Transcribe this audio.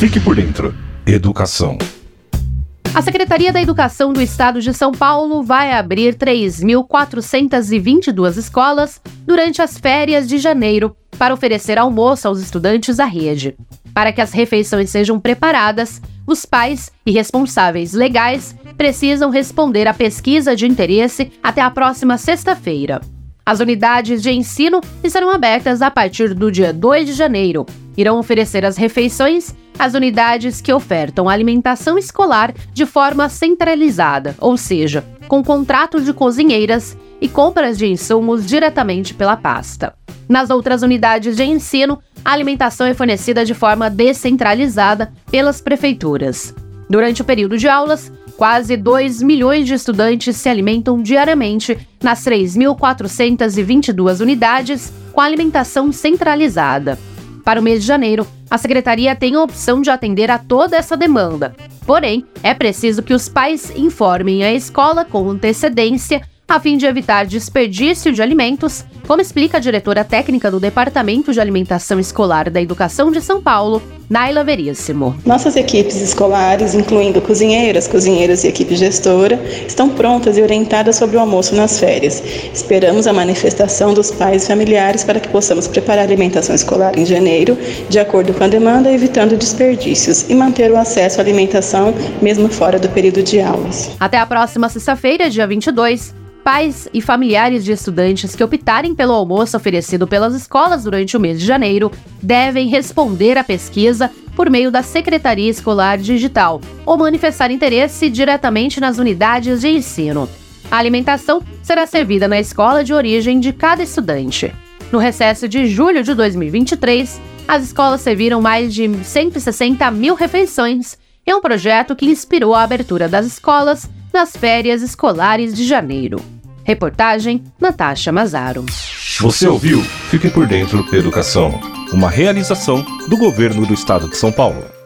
Fique por dentro. Educação. A Secretaria da Educação do Estado de São Paulo vai abrir 3.422 escolas durante as férias de janeiro para oferecer almoço aos estudantes da rede. Para que as refeições sejam preparadas, os pais e responsáveis legais precisam responder à pesquisa de interesse até a próxima sexta-feira. As unidades de ensino estarão abertas a partir do dia 2 de janeiro. Irão oferecer as refeições às unidades que ofertam alimentação escolar de forma centralizada, ou seja, com contrato de cozinheiras e compras de insumos diretamente pela pasta. Nas outras unidades de ensino, a alimentação é fornecida de forma descentralizada pelas prefeituras. Durante o período de aulas, quase 2 milhões de estudantes se alimentam diariamente nas 3.422 unidades com alimentação centralizada. Para o mês de janeiro, a secretaria tem a opção de atender a toda essa demanda. Porém, é preciso que os pais informem a escola com antecedência a fim de evitar desperdício de alimentos, como explica a diretora técnica do Departamento de Alimentação Escolar da Educação de São Paulo, Naila Veríssimo. Nossas equipes escolares, incluindo cozinheiras, cozinheiros e equipe gestora, estão prontas e orientadas sobre o almoço nas férias. Esperamos a manifestação dos pais e familiares para que possamos preparar a alimentação escolar em janeiro, de acordo com a demanda, evitando desperdícios e manter o acesso à alimentação mesmo fora do período de aulas. Até a próxima sexta-feira, dia 22, Pais e familiares de estudantes que optarem pelo almoço oferecido pelas escolas durante o mês de janeiro devem responder à pesquisa por meio da Secretaria Escolar Digital ou manifestar interesse diretamente nas unidades de ensino. A alimentação será servida na escola de origem de cada estudante. No recesso de julho de 2023, as escolas serviram mais de 160 mil refeições em um projeto que inspirou a abertura das escolas nas férias escolares de janeiro. Reportagem Natasha Mazaro. Você ouviu? Fique por dentro educação. Uma realização do governo do estado de São Paulo.